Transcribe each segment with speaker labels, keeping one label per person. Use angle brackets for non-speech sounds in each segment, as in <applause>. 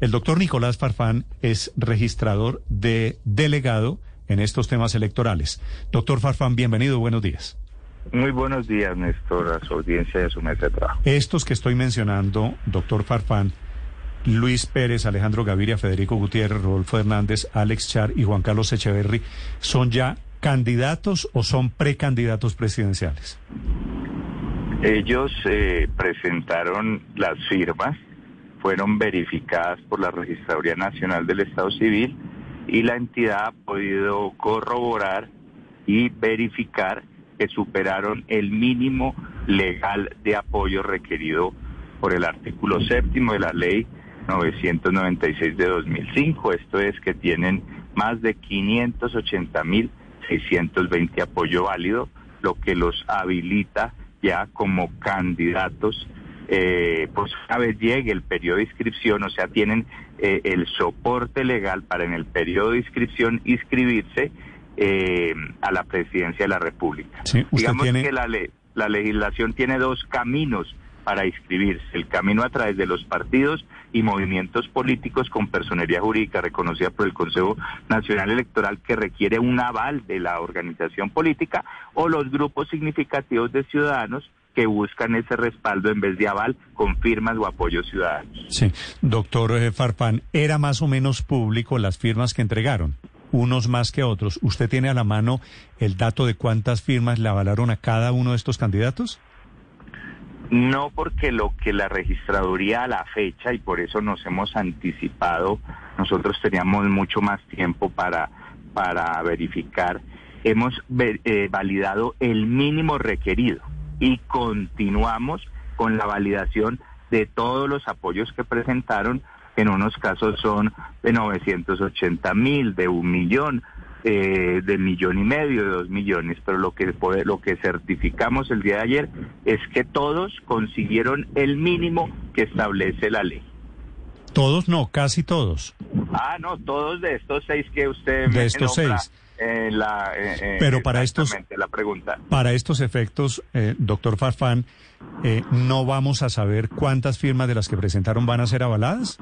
Speaker 1: El doctor Nicolás Farfán es registrador de delegado en estos temas electorales. Doctor Farfán, bienvenido, buenos días.
Speaker 2: Muy buenos días, Néstor, a su audiencia y a su mesa de trabajo.
Speaker 1: Estos que estoy mencionando, doctor Farfán, Luis Pérez, Alejandro Gaviria, Federico Gutiérrez, Rodolfo Hernández, Alex Char y Juan Carlos Echeverry, ¿son ya candidatos o son precandidatos presidenciales?
Speaker 2: Ellos eh, presentaron las firmas, fueron verificadas por la Registraduría Nacional del Estado Civil y la entidad ha podido corroborar y verificar que superaron el mínimo legal de apoyo requerido por el artículo séptimo de la ley 996 de 2005. Esto es que tienen más de 580 mil 620 apoyo válido, lo que los habilita ya como candidatos, eh, pues una vez llegue el periodo de inscripción, o sea, tienen eh, el soporte legal para en el periodo de inscripción inscribirse eh, a la presidencia de la República. Digamos que la, la legislación tiene dos caminos para inscribirse, el camino a través de los partidos y movimientos políticos con personería jurídica reconocida por el Consejo Nacional Electoral que requiere un aval de la organización política o los grupos significativos de ciudadanos que buscan ese respaldo en vez de aval con firmas o apoyos ciudadanos.
Speaker 1: Sí, doctor eh, Farfán, ¿era más o menos público las firmas que entregaron? unos más que otros. ¿Usted tiene a la mano el dato de cuántas firmas le avalaron a cada uno de estos candidatos?
Speaker 2: No porque lo que la registraduría a la fecha, y por eso nos hemos anticipado, nosotros teníamos mucho más tiempo para, para verificar, hemos eh, validado el mínimo requerido y continuamos con la validación de todos los apoyos que presentaron, en unos casos son de 980 mil, de un millón, eh, de millón y medio, de dos millones, pero lo que, lo que certificamos el día de ayer es que todos consiguieron el mínimo que establece la ley.
Speaker 1: Todos no, casi todos.
Speaker 2: Ah, no, todos de estos seis que usted
Speaker 1: de estos seis.
Speaker 2: La,
Speaker 1: Pero para estos,
Speaker 2: la pregunta.
Speaker 1: para estos efectos, eh, doctor Farfán, eh, ¿no vamos a saber cuántas firmas de las que presentaron van a ser avaladas?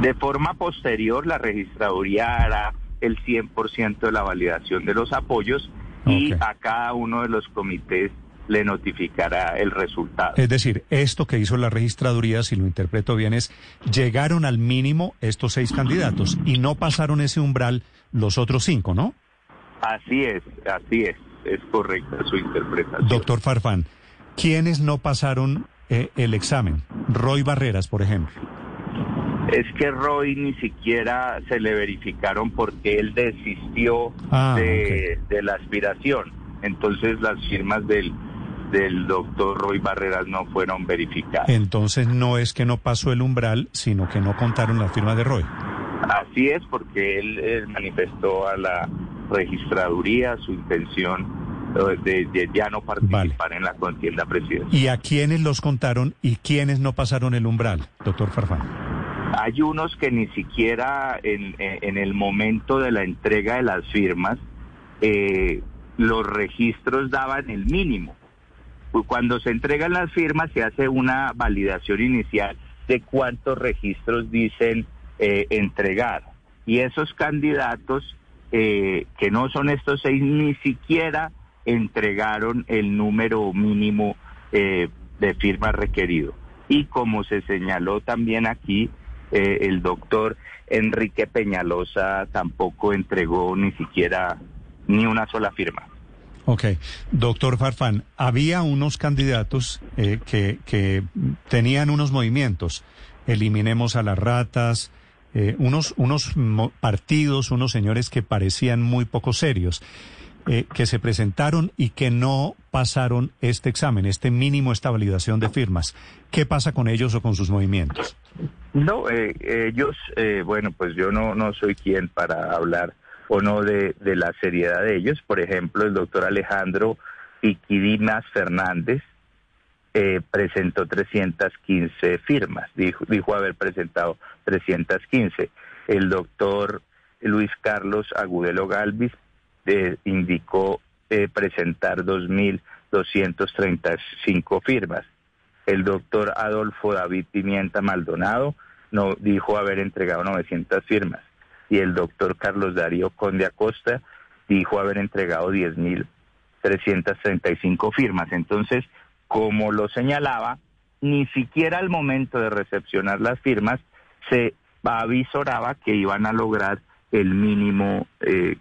Speaker 2: De forma posterior, la registraduría hará el 100% de la validación de los apoyos y a cada uno de los comités le notificará el resultado.
Speaker 1: Es decir, esto que hizo la registraduría, si lo interpreto bien, es llegaron al mínimo estos seis candidatos y no pasaron ese umbral los otros cinco, ¿no?
Speaker 2: Así es, así es, es correcta su interpretación.
Speaker 1: Doctor Farfán, ¿quiénes no pasaron eh, el examen? Roy Barreras, por ejemplo
Speaker 2: es que Roy ni siquiera se le verificaron porque él desistió ah, de, la aspiración. Entonces las firmas del, del doctor Roy Barreras no fueron verificadas.
Speaker 1: Entonces no es que no pasó el umbral, sino que no contaron las firmas de Roy.
Speaker 2: Así es, porque él, manifestó a la registraduría su intención eh, de, ya no participar en la contienda presidencial.
Speaker 1: ¿Y a quiénes los contaron y quiénes no pasaron el umbral, doctor Farfán?
Speaker 2: Hay unos que ni siquiera en, el momento de la entrega de las firmas eh, los registros daban el mínimo. Cuando se entregan las firmas se hace una validación inicial de cuántos registros dicen eh, entregar. Y esos candidatos, eh, que no son estos seis, ni siquiera entregaron el número mínimo de firmas requerido. Y como se señaló también aquí, eh, el doctor Enrique Peñalosa tampoco entregó ni siquiera ni una sola firma.
Speaker 1: Ok, doctor Farfán, había unos candidatos eh, que, que, tenían unos movimientos, eliminemos a las ratas, eh, unos, unos partidos, unos señores que parecían muy poco serios. Eh, que se presentaron y que no pasaron este examen, este mínimo, esta validación de firmas. ¿Qué pasa con ellos o con sus movimientos?
Speaker 2: No, eh, ellos, eh, bueno, pues yo no, no soy quien para hablar o no de, la seriedad de ellos. Por ejemplo, el doctor Alejandro Piquidinas Fernández presentó 315 firmas, dijo, dijo haber presentado 315. El doctor Luis Carlos Agudelo Galvis eh, indicó eh, presentar 2.235 firmas. El doctor Adolfo David Pimienta Maldonado no dijo haber entregado 900 firmas y el doctor Carlos Darío Conde Acosta dijo haber entregado 10.335 firmas. Entonces, como lo señalaba, ni siquiera al momento de recepcionar las firmas se avisoraba que iban a lograr el mínimo eh,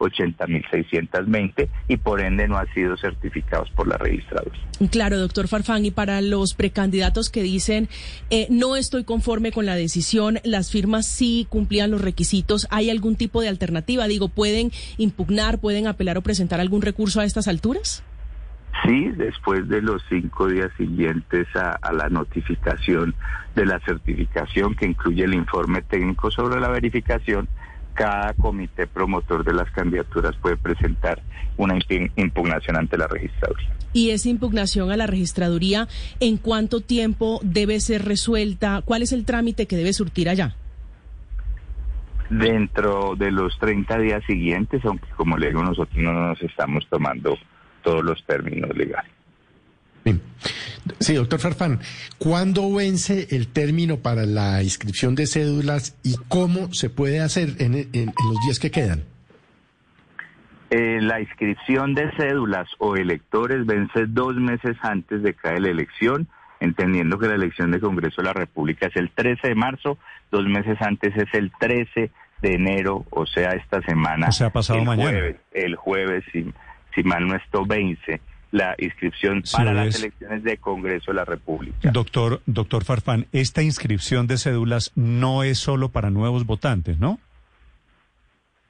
Speaker 2: 580.620 y por ende no han sido certificados por la registradora.
Speaker 3: Claro, doctor Farfán, y para los precandidatos que dicen eh, no estoy conforme con la decisión, las firmas sí cumplían los requisitos, ¿hay algún tipo de alternativa? Digo, ¿pueden impugnar, pueden apelar o presentar algún recurso a estas alturas?
Speaker 2: Sí, después de los cinco días siguientes a, la notificación de la certificación que incluye el informe técnico sobre la verificación, cada comité promotor de las candidaturas puede presentar una impugnación ante la registraduría.
Speaker 3: ¿Y esa impugnación a la registraduría en cuánto tiempo debe ser resuelta? ¿Cuál es el trámite que debe surtir allá?
Speaker 2: Dentro de los 30 días siguientes, aunque como le digo, nosotros no nos estamos tomando todos los términos legales.
Speaker 4: Sí, doctor Farfán, ¿cuándo vence el término para la inscripción de cédulas y cómo se puede hacer en, los días que quedan?
Speaker 2: Eh, la inscripción de cédulas o electores vence dos meses antes de cada la elección, entendiendo que la elección de Congreso de la República es el 13 de marzo, dos meses antes es el 13 de enero, o sea, esta semana.
Speaker 1: O sea, pasado mañana.
Speaker 2: el jueves, sí si mal no esto vence la inscripción para las elecciones de Congreso de la República.
Speaker 1: Doctor, doctor Farfán, esta inscripción de cédulas no es solo para nuevos votantes, ¿no?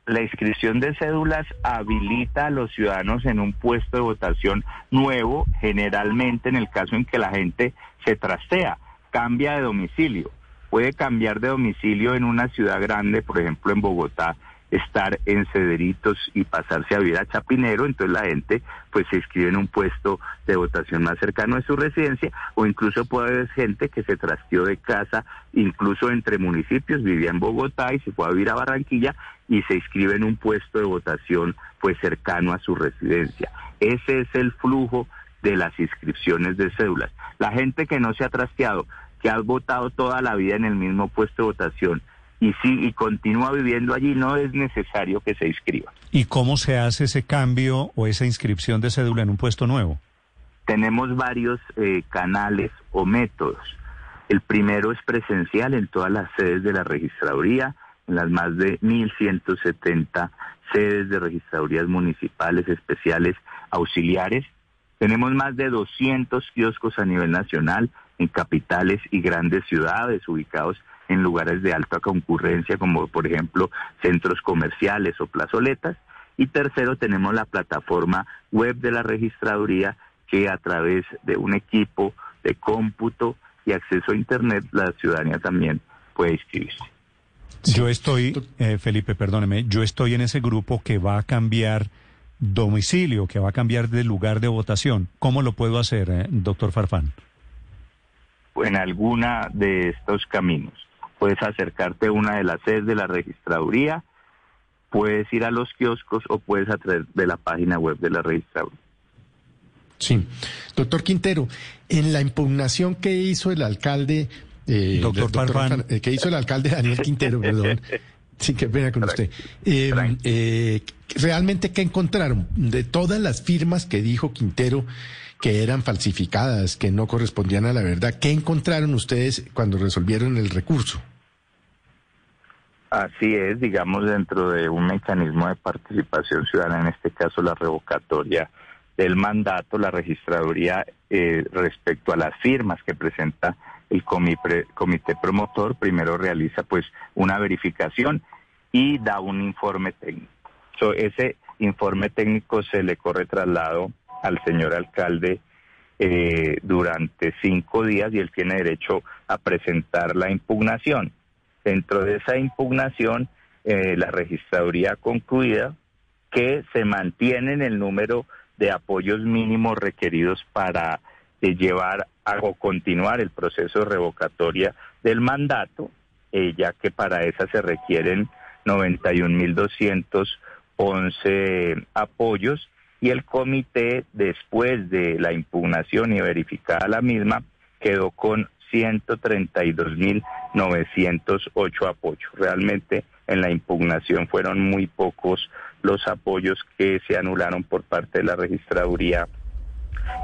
Speaker 2: La inscripción de cédulas habilita a los ciudadanos en un puesto de votación nuevo, generalmente en el caso en que la gente se trastea, cambia de domicilio. Puede cambiar de domicilio en una ciudad grande, por ejemplo en Bogotá, estar en Cederitos y pasarse a vivir a Chapinero, entonces la gente pues se inscribe en un puesto de votación más cercano a su residencia o incluso puede haber gente que se trasteó de casa, incluso entre municipios, vivía en Bogotá y se fue a vivir a Barranquilla y se inscribe en un puesto de votación pues cercano a su residencia. Ese es el flujo de las inscripciones de cédulas. La gente que no se ha trasteado, que ha votado toda la vida en el mismo puesto de votación, y si y continúa viviendo allí, no es necesario que se inscriba.
Speaker 1: ¿Y cómo se hace ese cambio o esa inscripción de cédula en un puesto nuevo?
Speaker 2: Tenemos varios eh, canales o métodos. El primero es presencial en todas las sedes de la registraduría, en las más de 1.170 sedes de registradurías municipales especiales auxiliares. Tenemos más de 200 kioscos a nivel nacional en capitales y grandes ciudades ubicados en lugares de alta concurrencia, como por ejemplo centros comerciales o plazoletas. Y tercero, tenemos la plataforma web de la registraduría que a través de un equipo de cómputo y acceso a Internet, la ciudadanía también puede inscribirse.
Speaker 1: Yo estoy, eh, Felipe, perdóneme, yo estoy en ese grupo que va a cambiar domicilio, que va a cambiar de lugar de votación. ¿Cómo lo puedo hacer, eh, doctor Farfán?
Speaker 2: En alguna de estos caminos puedes acercarte a una de las sedes de la registraduría, puedes ir a los kioscos o puedes a través de la página web de la registraduría.
Speaker 4: Sí. Doctor Quintero, en la impugnación que hizo el alcalde...
Speaker 1: Eh, doctor, doctor
Speaker 4: eh, que hizo el alcalde Daniel Quintero, <laughs> perdón. Sí, qué pena con usted. Eh, eh, realmente, ¿qué encontraron? De todas las firmas que dijo Quintero que eran falsificadas, que no correspondían a la verdad, ¿qué encontraron ustedes cuando resolvieron el recurso?
Speaker 2: Así es, digamos, dentro de un mecanismo de participación ciudadana, en este caso la revocatoria del mandato, la registraduría eh, respecto a las firmas que presenta el comité, promotor, primero realiza pues una verificación y da un informe técnico. ese informe técnico se le corre traslado al señor alcalde eh, durante cinco días y él tiene derecho a presentar la impugnación. Dentro de esa impugnación, eh, la registraduría concluida que se mantiene en el número de apoyos mínimos requeridos para eh, llevar a, o continuar el proceso de revocatoria del mandato, eh, ya que para esa se requieren 91.211 apoyos y el comité, después de la impugnación y verificada la misma, quedó con 132.908 apoyos. Realmente en la impugnación fueron muy pocos los apoyos que se anularon por parte de la registraduría.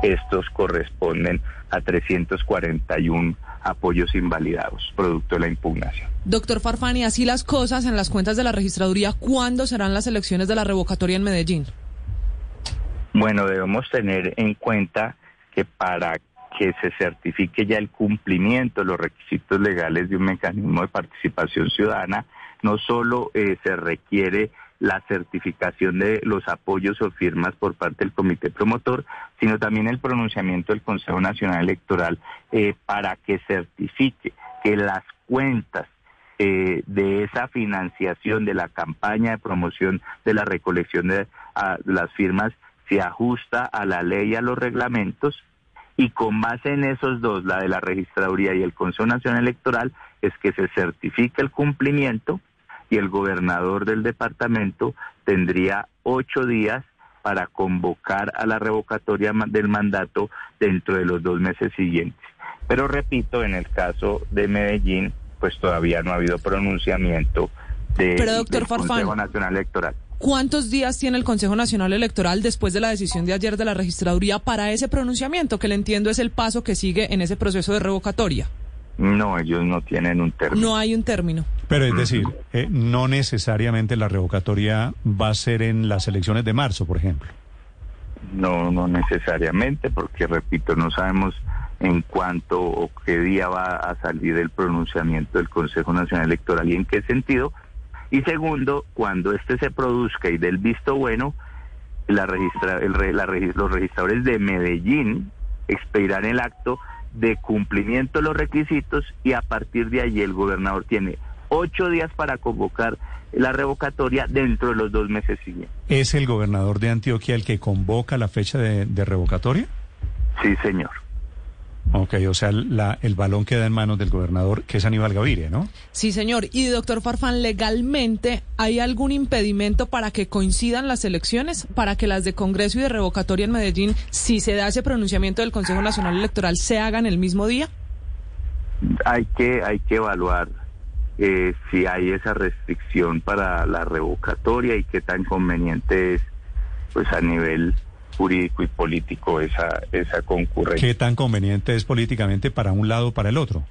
Speaker 2: Estos corresponden a 341 apoyos invalidados, producto de la impugnación.
Speaker 5: Doctor Farfani, así las cosas en las cuentas de la registraduría, ¿cuándo serán las elecciones de la revocatoria en Medellín?
Speaker 2: Bueno, debemos tener en cuenta que para que se certifique ya el cumplimiento de los requisitos legales de un mecanismo de participación ciudadana, no solo eh, se requiere la certificación de los apoyos o firmas por parte del comité promotor, sino también el pronunciamiento del Consejo Nacional Electoral eh, para que certifique que las cuentas eh, de esa financiación de la campaña de promoción de la recolección de las firmas se ajusta a la ley y a los reglamentos y con base en esos dos, la de la registraduría y el Consejo Nacional Electoral, es que se certifica el cumplimiento y el gobernador del departamento tendría ocho días para convocar a la revocatoria del mandato dentro de los dos meses siguientes. Pero repito, en el caso de Medellín, pues todavía no ha habido pronunciamiento de,
Speaker 5: Pero, doctor
Speaker 2: del Consejo Nacional Electoral.
Speaker 5: ¿Cuántos días tiene el Consejo Nacional Electoral después de la decisión de ayer de la registraduría para ese pronunciamiento, que le entiendo es el paso que sigue en ese proceso de revocatoria?
Speaker 2: No, ellos no tienen un término.
Speaker 5: No hay un término.
Speaker 1: Pero es decir, eh, no necesariamente la revocatoria va a ser en las elecciones de marzo, por ejemplo.
Speaker 2: No, no necesariamente, porque repito, no sabemos en cuánto o qué día va a salir el pronunciamiento del Consejo Nacional Electoral y en qué sentido. Y segundo, cuando este se produzca y del visto bueno, la registra, el, la, los registradores de Medellín expedirán el acto de cumplimiento de los requisitos y a partir de allí el gobernador tiene ocho días para convocar la revocatoria dentro de los dos meses siguientes.
Speaker 1: ¿Es el gobernador de Antioquia el que convoca la fecha de, de revocatoria?
Speaker 2: Sí, señor.
Speaker 1: Ok, o sea, la, el balón queda en manos del gobernador, que es Aníbal Gaviria, ¿no?
Speaker 5: Sí, señor. Y, doctor Farfán, ¿legalmente hay algún impedimento para que coincidan las elecciones? ¿Para que las de Congreso y de revocatoria en Medellín, si se da ese pronunciamiento del Consejo Nacional Electoral, se hagan el mismo día?
Speaker 2: Hay que, hay que evaluar eh, si hay esa restricción para la revocatoria y qué tan conveniente es, pues a nivel jurídico y político esa, esa concurrencia.
Speaker 1: ¿Qué tan conveniente es políticamente para un lado o para el otro?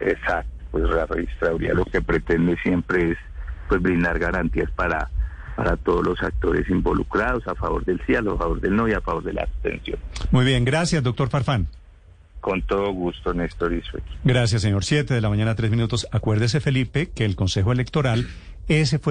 Speaker 2: Exacto, pues la registraduría lo que pretende siempre es pues brindar garantías para, para todos los actores involucrados a favor del sí, a favor del no y a favor de la abstención.
Speaker 1: Muy bien, gracias, doctor Farfán.
Speaker 2: Con todo gusto, Néstor y su
Speaker 1: Gracias, señor. Siete de la mañana, tres minutos. Acuérdese, Felipe, que el Consejo Electoral, ese fue el